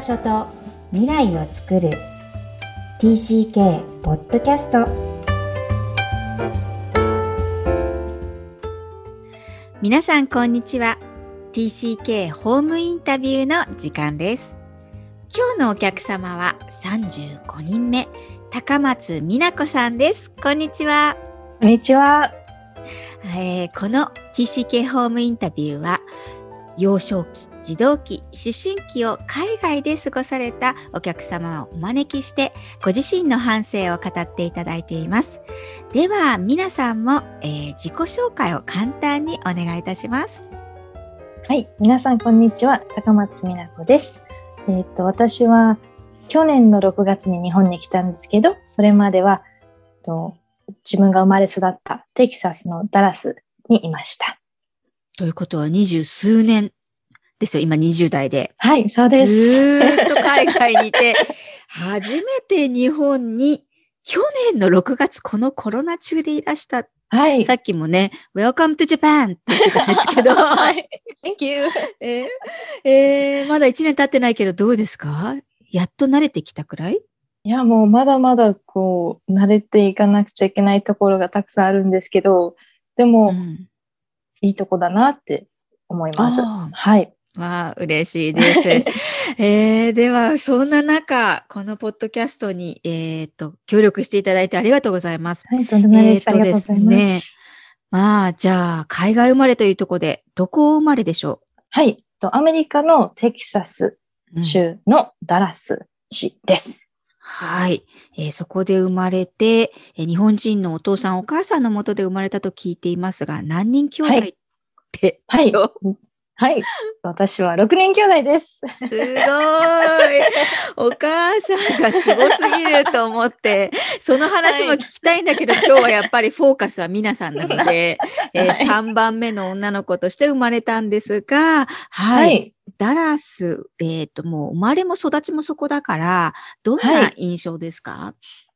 場所と未来を作る。TCK ポッドキャスト皆さんこんにちは。TCK ホームインタビューの時間です。今日のお客様は35人目高松美奈子さんです。こんにちは。こんにちは、えー、この TCK ホームインタビューは幼少期児童期、思春期を海外で過ごされたお客様をお招きして、ご自身の反省を語っていただいています。では、皆さんも、えー、自己紹介を簡単にお願いいたします。はい、皆さんこんにちは、高松美奈子です。えー、っと、私は去年の6月に日本に来たんですけど、それまでは、と自分が生まれ育ったテキサスのダラスにいました。ということは二十数年ですよ、今20代で。はい、そうです。ずっと海外にいて、初めて日本に、去年の6月、このコロナ中でいらした。はい。さっきもね、Welcome to Japan って言ってたんですけど。はい。Thank you. えー、えー、まだ1年経ってないけど、どうですか？やっと慣れてきたくらい？いや、もうまだまだこう、慣れていかなくちゃいけないところがたくさんあるんですけど、でも、うん、いいとこだなって思います。はい。まあ、嬉しいです。えー、では、そんな中、このポッドキャストに、えっ、ー、と、協力していただいてありがとうございます。はい、とんでもないです。えー、とですね。まあ、じゃあ、海外生まれというところで、どこ生まれでしょう？はい、と、アメリカのテキサス州のダラス市です。うん、はい、えー、そこで生まれて、えー、日本人のお父さんお母さんのもとで生まれたと聞いていますが、何人兄弟って、はい、はいはい。私は6人兄弟です。すごい。お母さんがすごすぎると思って、その話も聞きたいんだけど、はい、今日はやっぱりフォーカスは皆さんなので、えー、3番目の女の子として生まれたんですが、はい。はい、ダラス、えっ、ー、と、もう生まれも育ちもそこだから、どんな印象ですか、はい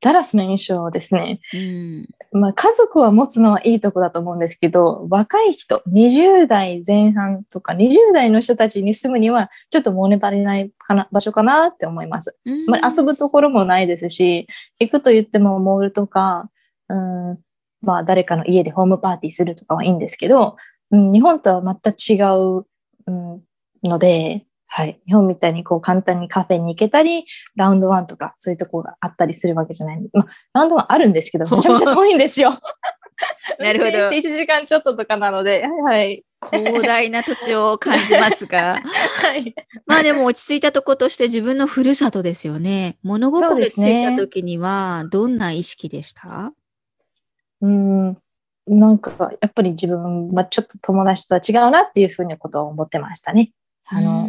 ダラスの印象ですね。うん、まあ、家族は持つのはいいとこだと思うんですけど、若い人、20代前半とか20代の人たちに住むには、ちょっと物足りないかな場所かなって思います。うん、まあ、遊ぶところもないですし、行くと言ってもモールとか、うん、まあ、誰かの家でホームパーティーするとかはいいんですけど、うん、日本とはまた違う、うん、ので、はい。日本みたいにこう簡単にカフェに行けたり、ラウンドワンとかそういうところがあったりするわけじゃないまあ、ラウンドワンあるんですけど、めちゃめちゃ遠いんですよ。なるほど。1時間ちょっととかなので、はい。広大な土地を感じますが。はい。まあでも落ち着いたとことして自分のふるさとですよね。物心ついた時にはどんな意識でした？う、ね、ん。なんか、やっぱり自分はちょっと友達とは違うなっていうふうなことを思ってましたね。あの、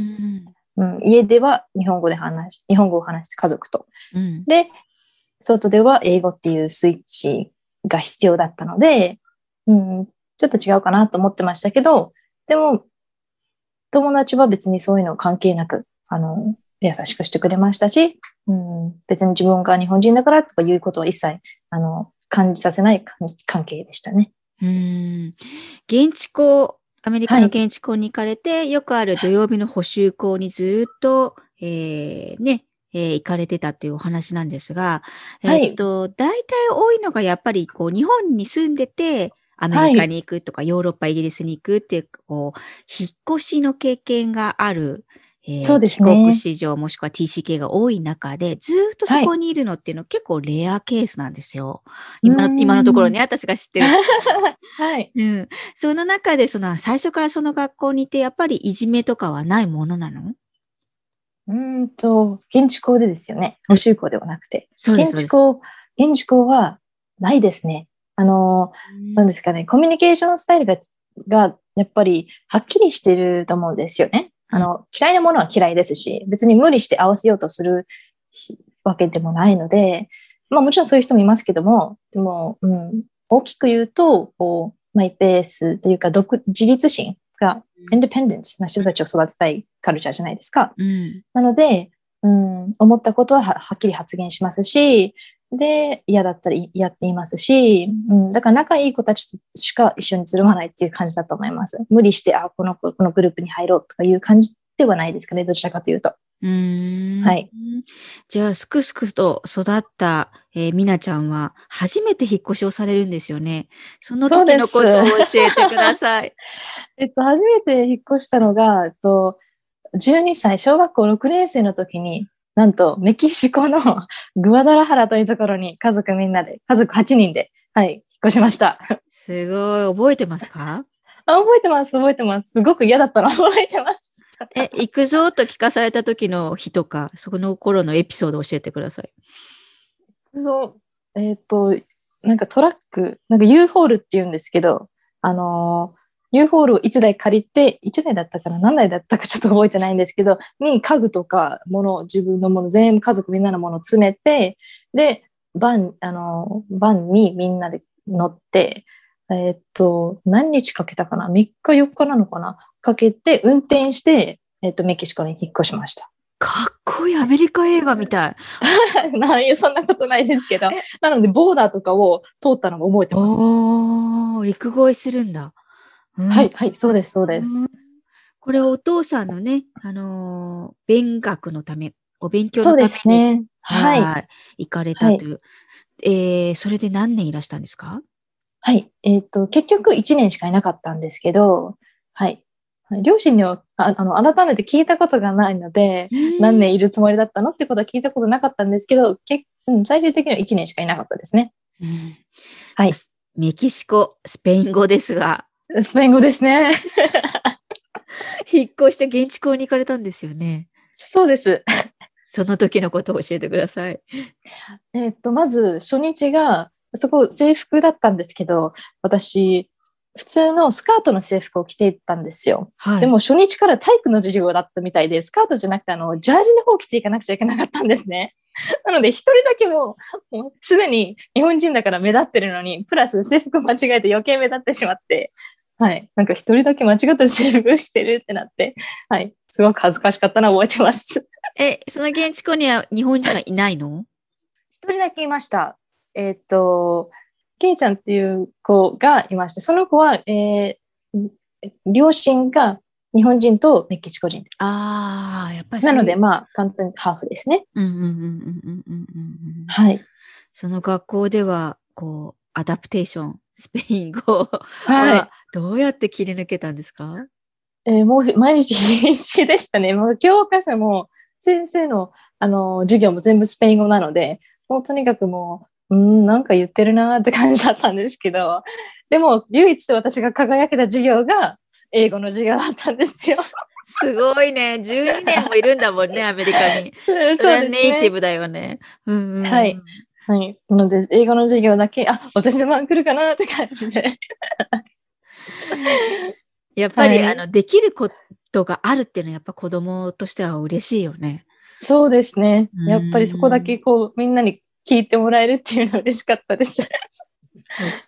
うん、家では日本語で話し、日本語を話して家族と。うん、で、外では英語っていうスイッチが必要だったので、うん、ちょっと違うかなと思ってましたけど、でも、友達は別にそういうの関係なく、あの、優しくしてくれましたし、うん、別に自分が日本人だからとかいうことは一切、あの、感じさせない関係でしたね。うん。現地校アメリカの現地校に行かれて、はい、よくある土曜日の補習校にずっと、えー、ね、えー、行かれてたっていうお話なんですが、はい、えっと、大体多いのがやっぱりこう、日本に住んでて、アメリカに行くとか、ヨーロッパ、イギリスに行くっていう、こう、引っ越しの経験があるえー、そうですね。帰国市場もしくは TCK が多い中で、ずっとそこにいるのっていうのは結構レアケースなんですよ。今の今のところね、私が知ってる。はい。うん。その中で、その、最初からその学校にいて、やっぱりいじめとかはないものなの？うんと、現地校でですよね。補習校ではなくて。そうです。現地校、現地校はないですね。あの、なんですかね、コミュニケーションスタイルが、が、やっぱりはっきりしてると思うんですよね。あの、嫌いなものは嫌いですし、別に無理して合わせようとするわけでもないので、まあもちろんそういう人もいますけども、でも、うん、大きく言うと、こう、マイペースというか、独、自立心が、インディペンデンスな人たちを育てたいカルチャーじゃないですか。うん、なので、うん、思ったことははっきり発言しますし、で、嫌だったらやっていますし、うん、だから仲いい子たちとしか一緒につるまないっていう感じだと思います。無理して、あ、この子、このグループに入ろうとかいう感じではないですかね、どちらかというと。うんはい。じゃあ、すくすくと育った、えー、みなちゃんは、初めて引っ越しをされるんですよね。その時のことを教えてください。えっと、初めて引っ越したのが、えっと、12歳、小学校6年生の時に、なんと、メキシコの グアダラハラというところに家族みんなで、家族8人で、はい、引っ越しました。すごい、覚えてますか？あ覚えてます、覚えてます。すごく嫌だったの 覚えてます。え、行くぞと聞かされた時の日とか、そこの頃のエピソードを教えてください。そう、えっ、ー、と、なんかトラック、なんか U ホールって言うんですけど、あのー、U ホールを1台借りて、1台だったかな何台だったかちょっと覚えてないんですけど、に家具とか物、自分のもの、全部家族みんなのものを詰めて、で、バン、あのー、バンにみんなで乗って、えっと、何日かけたかな ?3 日4日なのかなかけて運転して、えっと、メキシコに引っ越しました。かっこいいアメリカ映画みたい。なそんなことないですけど。なので、ボーダーとかを通ったのも覚えてます。お陸越えするんだ、うん、はい、はい、そうです、そうです。これお父さんのね、あのー、勉学のため、お勉強のために。そうですね。はい。行かれたという。はい、えー、それで何年いらしたんですか？はい。えっ、ー、と、結局1年しかいなかったんですけど、はい。両親にはああの改めて聞いたことがないので、何年いるつもりだったのってことは聞いたことなかったんですけど、けうん、最終的には1年しかいなかったですね。うん、はい。メキシコ、スペイン語ですが。スペイン語ですね。引っ越して現地校に行かれたんですよね。そうです。その時のことを教えてください。えっと、まず初日が、そこ制服だったんですけど、私、普通のスカートの制服を着ていったんですよ。はい、でも初日から体育の授業だったみたいで、スカートじゃなくてあの、ジャージの方を着ていかなくちゃいけなかったんですね。なので一人だけももうすでに日本人だから目立ってるのに、プラス制服間違えて余計目立ってしまって、はい。なんか一人だけ間違った制服着てるってなって、はい。すごく恥ずかしかったのを覚えてます。え、その現地校には日本人はいないの？一人だけいました。えっ、と、ケイちゃんっていう子がいまして、その子は、えー、両親が日本人とメキシコ人です。ああ、やっぱりなので、まあ、簡単にハーフですね。うんうんうんうんうんうんうん。はい。その学校では、こう、 adaptation、スペイン語はどうやって切り抜けたんですか、えー、もう毎日必死でしたね。もう教科書も先生のあの授業も全部スペイン語なので、もうとにかくもううん、なんか言ってるなって感じだったんですけど、でも唯一私が輝けた授業が英語の授業だったんですよ。すごいね。12年もいるんだもんね、アメリカに。それはネイティブだよね。うんうん、はい。はい。なので、英語の授業だけ、あ、私の番来るかなって感じで。やっぱり、はい、あの、できることがあるっていうのは、やっぱ子供としては嬉しいよね。そうですね。やっぱりそこだけこう、みんなに聞いてもらえるっていうのは嬉しかったです。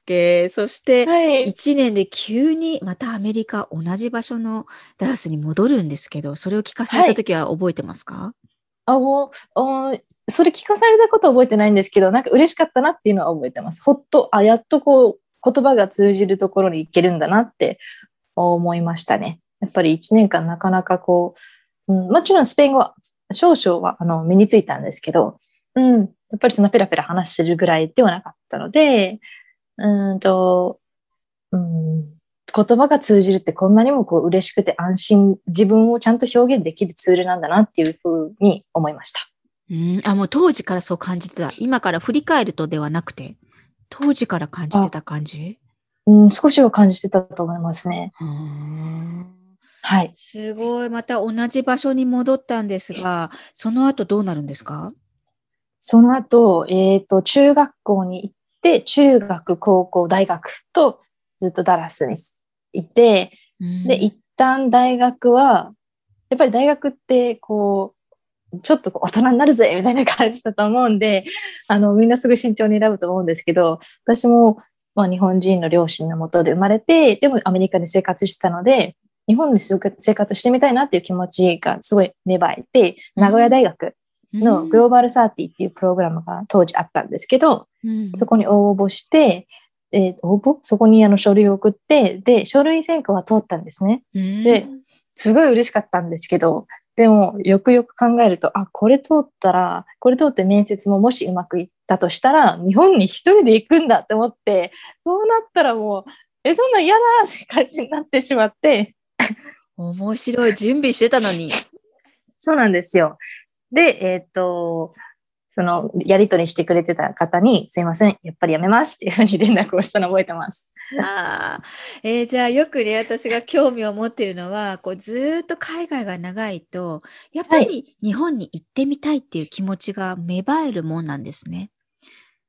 OK。そして、1年で急にまたアメリカ、同じ場所のダラスに戻るんですけど、それを聞かされた時は覚えてますか、はい、あ、もう、それ聞かされたことは覚えてないんですけど、なんか嬉しかったなっていうのは覚えてます。ほっと、あ、やっとこう、言葉が通じるところに行けるんだなって思いましたね。やっぱり1年間なかなかこう、うん、もちろんスペイン語は少々はあの身についたんですけど、うん、やっぱりそんなペラペラ話せるぐらいではなかったので、うんと、うん、言葉が通じるってこんなにもこう嬉しくて安心、自分をちゃんと表現できるツールなんだなっていうふうに思いました。うん、あ、もう当時からそう感じてた。今から振り返るとではなくて、当時から感じてた感じ？うん、少しは感じてたと思いますね。はい。すごい。また同じ場所に戻ったんですが、その後どうなるんですか？その後、えっ、ー、と、中学校に行って、中学、高校、大学とずっとダラスにいて、うん、で、一旦大学は、やっぱり大学って、こう、ちょっと大人になるぜみたいな感じだと思うんで、あの、みんなすぐ慎重に選ぶと思うんですけど、私も、まあ、日本人の両親のもとで生まれて、でもアメリカで生活したので、日本で生活してみたいなっていう気持ちがすごい芽生えて、名古屋大学のグローバルサーティっていうプログラムが当時あったんですけど、うん、そこに応募して、えー、応募？そこにあの書類を送って、で、書類選考は通ったんですね。うん、で、すごい嬉しかったんですけど、でも、よくよく考えると、あ、これ通ったら、これ通って面接ももしうまくいったとしたら、日本に一人で行くんだって思って、そうなったらもう、え、そんな嫌だって感じになってしまって。面白い。準備してたのに。そうなんですよ。で、えっ、ー、と、そのやり取りしてくれてた方に、すいません、やっぱりやめますっていうふうに連絡をしたのを覚えてます。あえー、じゃあよくね、私が興味を持っているのは、こうずっと海外が長いと、やっぱり日本に行ってみたいっていう気持ちが芽生えるもんなんですね。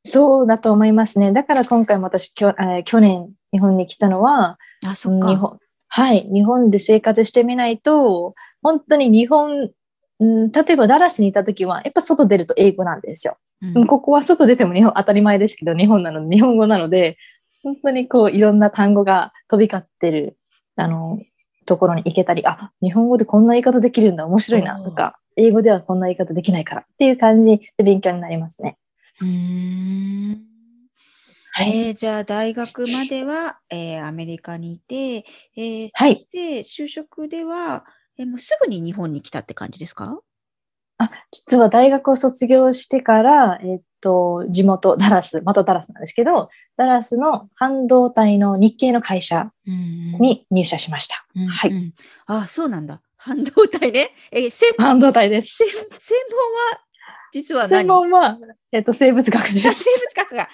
そうだと思いますね。だから今回も私、きょえー、去年日本に来たのは、あ、そっか。日本はい。日本で生活してみないと、本当に日本うん、例えばダラスにいた時は、やっぱ外出ると英語なんですよ。うん、ここは外出ても日本当たり前ですけど、日本なので、日本語なので、本当にこういろんな単語が飛び交ってる、あの、ところに行けたり、あ、日本語でこんな言い方できるんだ、面白いなとか、英語ではこんな言い方できないからっていう感じで勉強になりますね。うんはい、えー、じゃあ大学までは、えー、アメリカにいて、えー、はい、で就職では、え、もうすぐに日本に来たって感じですか？あ、実は大学を卒業してから、えっと、地元、ダラス、またダラスなんですけど、ダラスの半導体の日系の会社に入社しました。うんうん、はい。あ、そうなんだ。半導体ね。え、専門半導体です。専門は実は何？専門は、えっと、生物学です。生物学が。あ、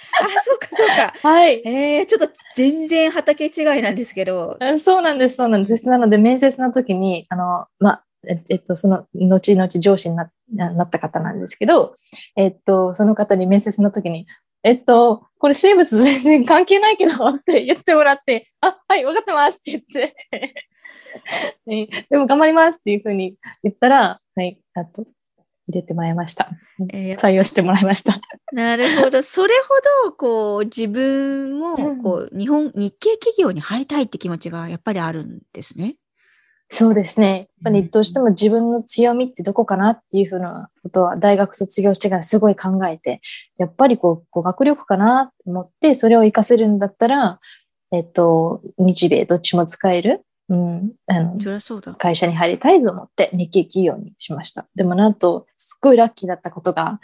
そうか、そうか。はい。えー、ちょっと全然畑違いなんですけど。そうなんです、そうなんです。なので、面接の時に、あの、まええっと、その、後々上司にななった方なんですけど、えっと、その方に面接の時に、えっと、これ生物全然関係ないけどって 言ってもらって、あ、はい、分かってますって言って でも頑張りますっていうふうに言ったら、はい、あと、入れてもらいました。えー、採用してもらいました。なるほど。それほど、こう、自分も、こう、日本、日系企業に入りたいって気持ちがやっぱりあるんですね。そうですね。やっぱりどうしても自分の強みってどこかなっていうふうなことは大学卒業してからすごい考えて、やっぱりこう、語学力かなと思って、それを活かせるんだったら、えっと、日米どっちも使えるうん、あのそうだ会社に入りたいと思って日系企業にしました。でもなんと、すっごいラッキーだったことが、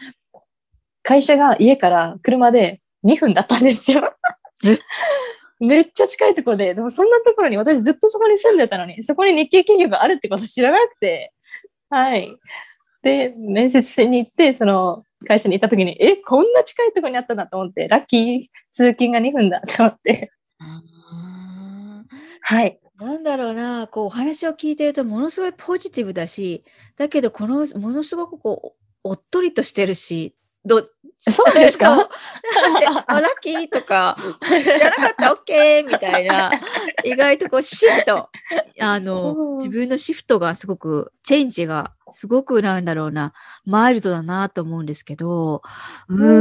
会社が家から車で2分だったんですよ。めっちゃ近いところで、でもそんなところに私ずっとそこに住んでたのに、そこに日系企業があるってこと知らなくて、はい。で、面接しに行って、その会社に行った時に、え、こんな近いところにあったんだと思って、ラッキー通勤が2分だと思って。はい。なんだろうな、こうお話を聞いてるとものすごいポジティブだし、だけどこのものすごくこうおっとりとしてるし、どそうですか？あ、ラッキーとか、知らなかった、オッケーみたいな、意外とこうシフト、あの、自分のシフトがすごく、チェンジがすごくなんだろうな、マイルドだなと思うんですけど、う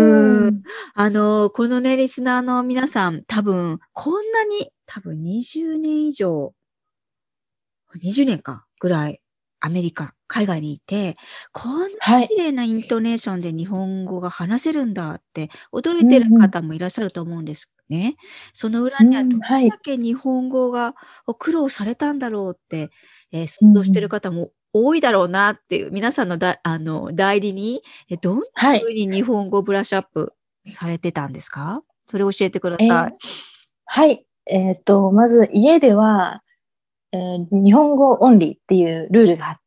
ん、あの、このね、リスナーの皆さん、多分、こんなに、多分20年以上、20年か、ぐらい、アメリカ、海外にいて、こんな綺麗なイントネーションで日本語が話せるんだって驚いてる方もいらっしゃると思うんですね。その裏にはどれだけ日本語が苦労されたんだろうって、えー、想像してる方も多いだろうなっていう、皆さんのだあの代理に、えどんなふうに日本語ブラッシュアップされてたんですか？それ教えてください。えー、はい。えっ、と、まず家では、えー、日本語オンリーっていうルールがあって、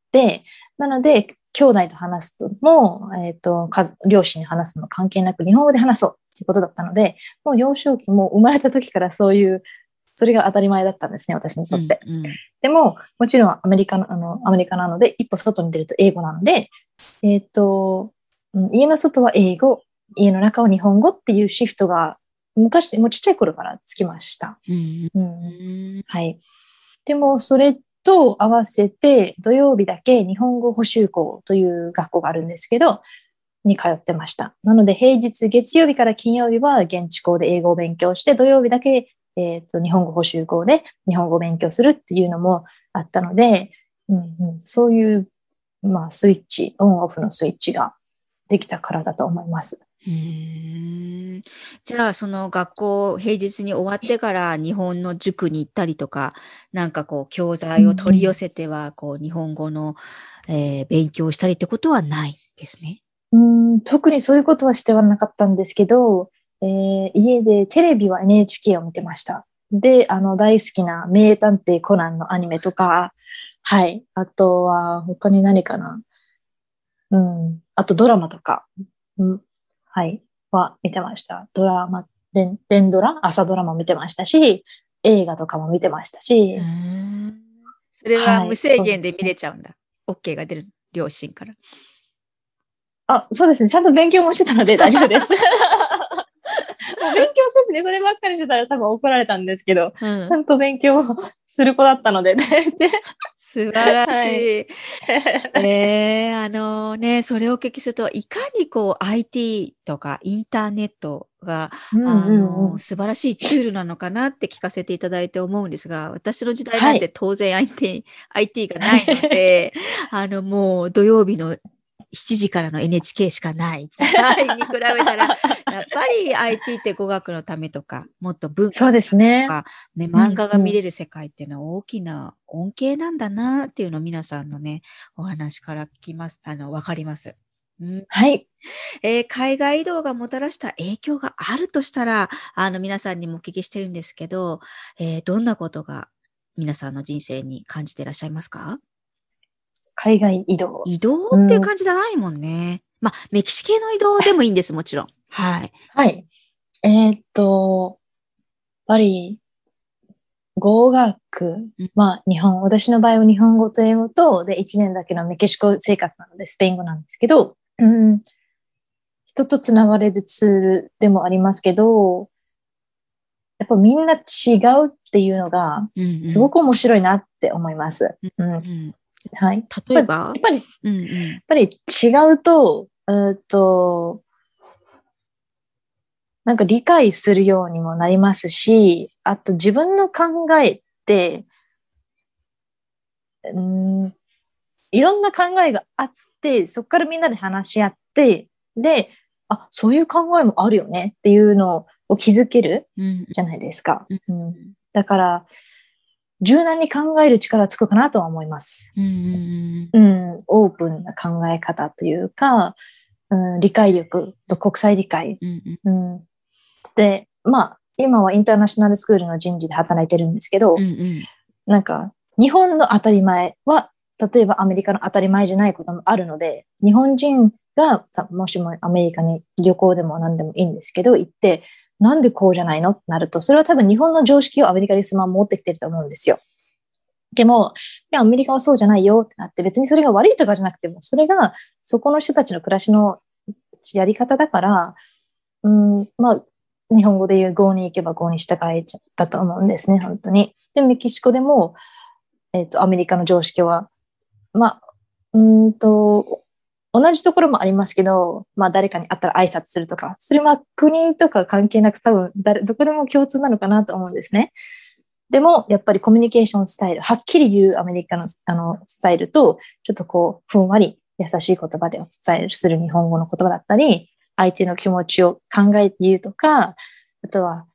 なので、兄弟と話すとも、えっ、ー、と、両親に話すの関係なく日本語で話そうっていうことだったので、もう幼少期も生まれた時からそういう、それが当たり前だったんですね、私にとって。うんうん、でも、もちろんアメリカの、あの、アメリカなので、一歩外に出ると英語なので、えっ、ー、と、家の外は英語、家の中は日本語っていうシフトが昔、もうちっちゃい頃からつきました。うん、うん、はい。でも、それと合わせて、土曜日だけ日本語補習校という学校があるんですけど、に通ってました。なので、平日、月曜日から金曜日は現地校で英語を勉強して、土曜日だけ、えーと、日本語補習校で日本語を勉強するっていうのもあったので、うんうん、そういう、まあ、スイッチ、オンオフのスイッチができたからだと思います。うんじゃあ、その学校平日に終わってから日本の塾に行ったりとか、なんかこう教材を取り寄せては、こう日本語の、えー、勉強したりってことはないですね。うん特にそういうことはしてはなかったんですけど、えー、家でテレビは NHK を見てました。で、あの大好きな名探偵コナンのアニメとか、はい。あとは他に何かな。うん。あとドラマとか、うん、はい。は見てました。ドラマ、連連ドラ？朝ドラマ見てましたし、映画とかも見てましたし。それは無制限で見れちゃうんだ。はい、OK が出る両親から。あ、そうですね。ちゃんと勉強もしてたので大丈夫です。勉強せずにそればっかりしてたら多分怒られたんですけど、うん、ちゃんと勉強する子だったので、素晴らしい。はい、えー、あのね、それをお聞きすると、いかにこう IT とかインターネットが、うんうんうん、あの素晴らしいツールなのかなって聞かせていただいて思うんですが、私の時代なんて当然 IT,、はい、IT がないので、あのもう土曜日の7時からの NHK しかない時代に比べたら、やっぱり IT って語学のためとか、もっと文化とか、ね、ね、漫画が見れる世界っていうのは大きな恩恵なんだなっていうのを皆さんのね、お話から聞きます、あの、わかります。うん、はい、えー、海外移動がもたらした影響があるとしたら、あの、皆さんにもお聞きしてるんですけど、えー、どんなことが皆さんの人生に感じていらっしゃいますか？海外移動。移動っていう感じじゃないもんね。うん、まあ、メキシ系の移動でもいいんです、もちろん。はい。はい。えー、っと、やっぱり、語学、まあ、日本、私の場合は日本語と英語と、で、1年だけのメキシコ生活なので、スペイン語なんですけど、うん、人と繋がれるツールでもありますけど、やっぱみんな違うっていうのが、すごく面白いなって思います。うん、うんはい。例えば？やっぱり、うんうん、やっぱり違うと、うと、なんか理解するようにもなりますし、あと自分の考えって、うん、いろんな考えがあって、そこからみんなで話し合って、で、あ、そういう考えもあるよねっていうのを気づけるじゃないですか。うん、うん、だから、柔軟に考える力つくかなとは思います。うん、うん、オープンな考え方というか、うん、理解力と国際理解、うん、うん、で、まあ、今はインターナショナルスクールの人事で働いてるんですけど、うんうん、なんか、日本の当たり前は、例えばアメリカの当たり前じゃないこともあるので、日本人が、もしもアメリカに旅行でも何でもいいんですけど、行って、なんでこうじゃないの？ってなると、それは多分日本の常識をアメリカにそのまま持ってきてると思うんですよ。でも、いや、アメリカはそうじゃないよってなって、別にそれが悪いとかじゃなくても、それがそこの人たちの暮らしのやり方だから、うん、まあ、日本語で言う GO に行けば GO に従えちゃったと思うんですね、本当に。で、メキシコでも、えっ、ー、と、アメリカの常識は、まあ、うんと、同じところもありますけど、まあ誰かに会ったら挨拶するとか、それは国とか関係なく多分誰、どこでも共通なのかなと思うんですね。でも、やっぱりコミュニケーションスタイル、はっきり言うアメリカのあのスタイルと、ちょっとこう、ふんわり優しい言葉でお伝えする日本語の言葉だったり、相手の気持ちを考えて言うとか、あとは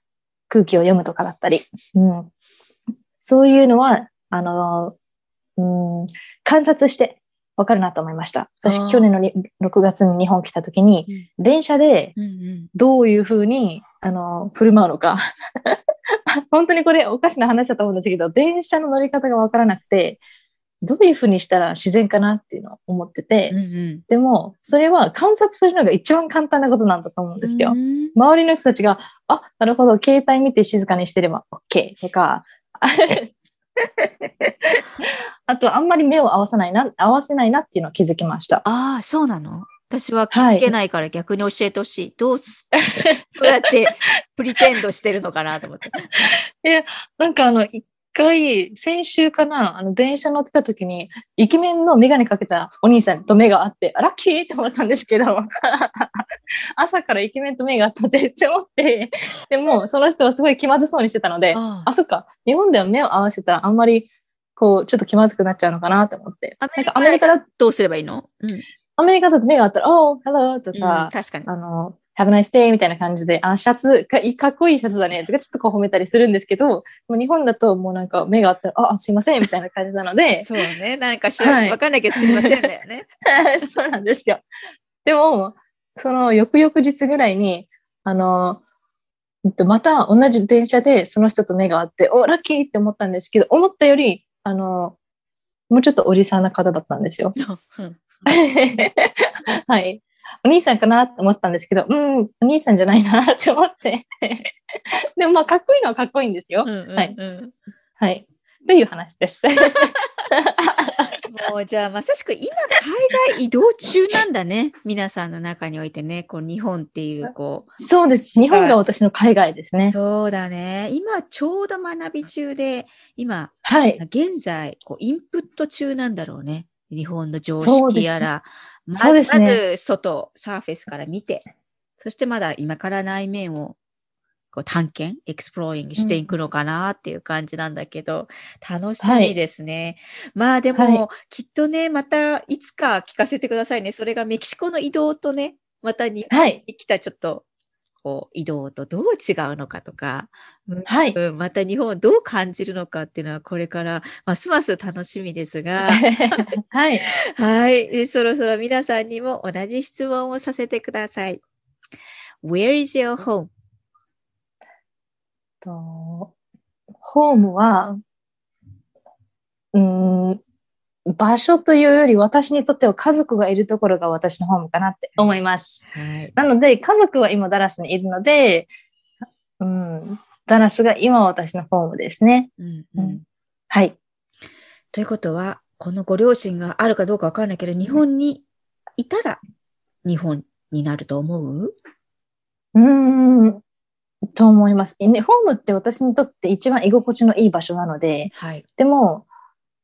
空気を読むとかだったり、うん、そういうのは、あの、うん、観察してわかるなと思いました。私、去年の6月に日本来た時に、うん、電車でどういうふうに、あの、振る舞うのか。本当にこれおかしな話だと思うんですけど、電車の乗り方がわからなくて、どういうふうにしたら自然かなっていうのを思ってて、うんうん、でも、それは観察するのが一番簡単なことなんだと思うんですよ。周りの人たちが、あ、なるほど、携帯見て静かにしてれば OK とか、あと、あんまり目を合わさないな、合わせないなっていうのを気づきました。ああ、そうなの？私は気づけないから逆に教えてほしい。はい、どうす、どうやってプリテンドしてるのかなと思って。いや、なんかあの、一回、先週かな、あの、電車乗ってた時に、イケメンのメガネかけたお兄さんと目があって、ラッキーって思ったんですけど、朝からイケメンと目があったぜって思って、でも、その人はすごい気まずそうにしてたので、ああ、そっか、日本では目を合わせたらあんまり、こう、ちょっと気まずくなっちゃうのかなと思って。なんかアメリカだとどうすればいいの？うん。アメリカだと目があったら、おー、ハローとか、うん、確かに。あの、Have a nice day みたいな感じで、あ、シャツか、かっこいいシャツだねとかちょっとこう褒めたりするんですけど、もう日本だともうなんか目があったら、あ、すいませんみたいな感じなので。そうね。なんか知ら、はい、わかんないけどすいませんだよね。そうなんですよ。でも、その翌々日ぐらいに、あの、また同じ電車でその人と目があって、お、ラッキーって思ったんですけど、思ったより、あの、もうちょっとおじさんな方だったんですよ。はい。お兄さんかなって思ったんですけど、うん、お兄さんじゃないなって思って でもまあ、かっこいいのはかっこいいんですよ。うんうんうん、はい。はい。という話です。もうじゃあまさしく今海外移動中なんだね。皆さんの中においてね、こう日本っていうこう。そうです。日本が私の海外ですね。そうだね。今ちょうど学び中で、今、はい、現在こうインプット中なんだろうね。日本の常識やら。そうですね、まず外、サーフェスから見て、そしてまだ今から内面をこう探検、エクスプローリングしていくのかなっていう感じなんだけど、うん、楽しみですね。はい、まあでも、はい、きっとね、またいつか聞かせてくださいね。それがメキシコの移動とね、また日本に来たちょっと、こう移動とどう違うのかとか、はい、うん、また日本をどう感じるのかっていうのはこれからますます楽しみですが、はい、はい、そろそろ皆さんにも同じ質問をさせてください。Where is your home? と、ホームは、うん、場所というより私にとっては家族がいるところが私のホームかなって思います。はい、なので家族は今ダラスにいるので、うん、ダラスが今私のホームですね。うんうん、はい。ということは、このご両親があるかどうかわからないけど、日本にいたら日本になると思う？うん、と思います。ホームって私にとって一番居心地のいい場所なので、はい、でも、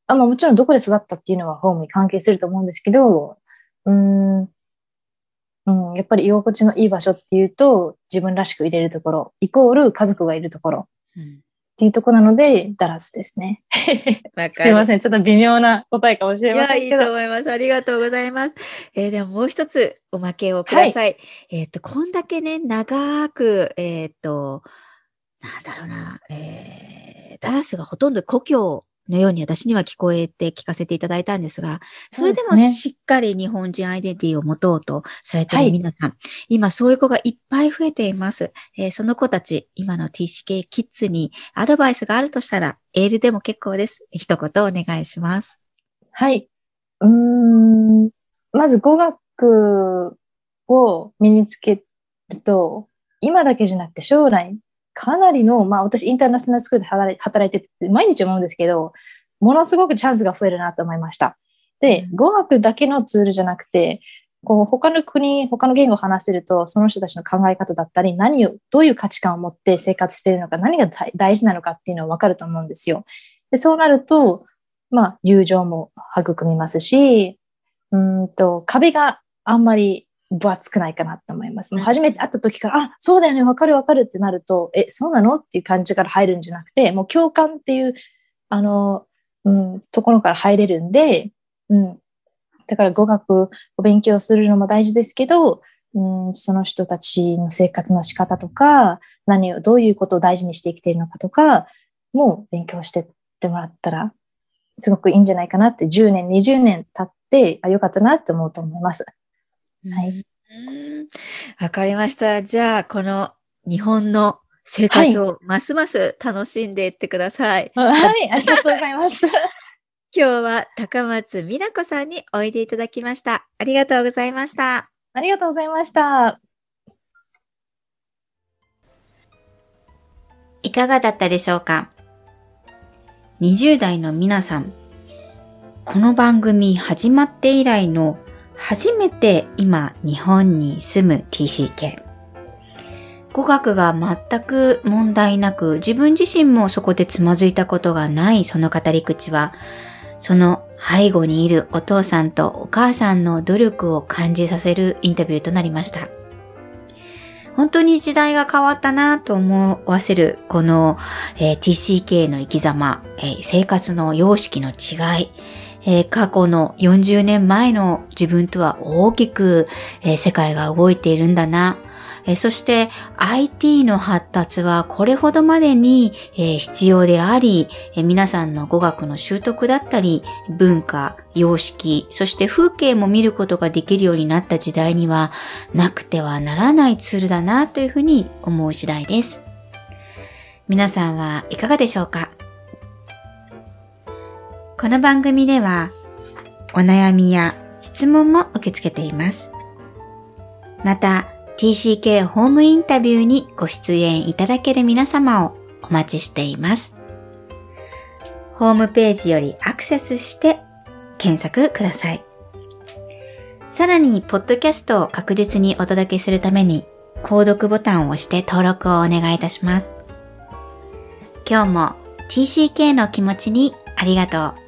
あまあ、もちろんどこで育ったっていうのはホームに関係すると思うんですけど、うん、うん、やっぱり居心地のいい場所っていうと、自分らしく入れるところ、イコール家族がいるところ、うん、っていうとこなので、ダラスですね。すいません。ちょっと微妙な答えかもしれませんいや、いいと思います。ありがとうございます。えー、でももう一つおまけをください。はい、えっ、ー、と、こんだけね、長く、えっ、ー、と、なんだろうな、えー、ダラスがほとんど故郷のように私には聞こえて聞かせていただいたんですが、それでもしっかり日本人アイデンティティを持とうとされている皆さん、はい、今そういう子がいっぱい増えています。えー、その子たち、今の TCK キッズにアドバイスがあるとしたら、エールでも結構です。一言お願いします。はい。うん、まず語学を身につけると、今だけじゃなくて将来かなりの、まあ私インターナショナルスクールで働いてて、毎日思うんですけど、ものすごくチャンスが増えるなと思いました。で、語学だけのツールじゃなくて、こう他の国、他の言語を話せると、その人たちの考え方だったり、何を、どういう価値観を持って生活しているのか、何が大事なのかっていうのはわかると思うんですよ。でそうなると、まあ、友情も育みますし、うんと、壁があんまり分厚くないかなと思います。もう初めて会った時から、あ、そうだよね、わかるわかるってなると、え、そうなのっていう感じから入るんじゃなくて、もう共感っていう、あの、うん、ところから入れるんで、うん。だから語学を勉強するのも大事ですけど、うん、その人たちの生活の仕方とか、何を、どういうことを大事にして生きているのかとか、も勉強してってもらったら、すごくいいんじゃないかなって、10年、20年経って、あ、よかったなって思うと思います。はい。わかりました。じゃあ、この日本の生活をますます楽しんでいってください。はい、はい、ありがとうございます。今日は高松美奈子さんにおいでいただきました。ありがとうございました。ありがとうございました。いかがだったでしょうか ?20 代の皆さん、この番組始まって以来の初めて今日本に住む TCK。語学が全く問題なく自分自身もそこでつまずいたことがないその語り口はその背後にいるお父さんとお母さんの努力を感じさせるインタビューとなりました。本当に時代が変わったなと思わせるこの、えー、TCK の生き様、えー、生活の様式の違い、えー、過去の40年前の自分とは大きく、えー、世界が動いているんだな、えそして IT の発達はこれほどまでに、え必要であり、え皆さんの語学の習得だったり、文化、様式、そして風景も見ることができるようになった時代にはなくてはならないツールだなというふうに思う次第です。皆さんはいかがでしょうか？この番組ではお悩みや質問も受け付けています。また、TCK ホームインタビューにご出演いただける皆様をお待ちしています。ホームページよりアクセスして検索ください。さらに、ポッドキャストを確実にお届けするために、購読ボタンを押して登録をお願いいたします。今日も TCK の気持ちにありがとう。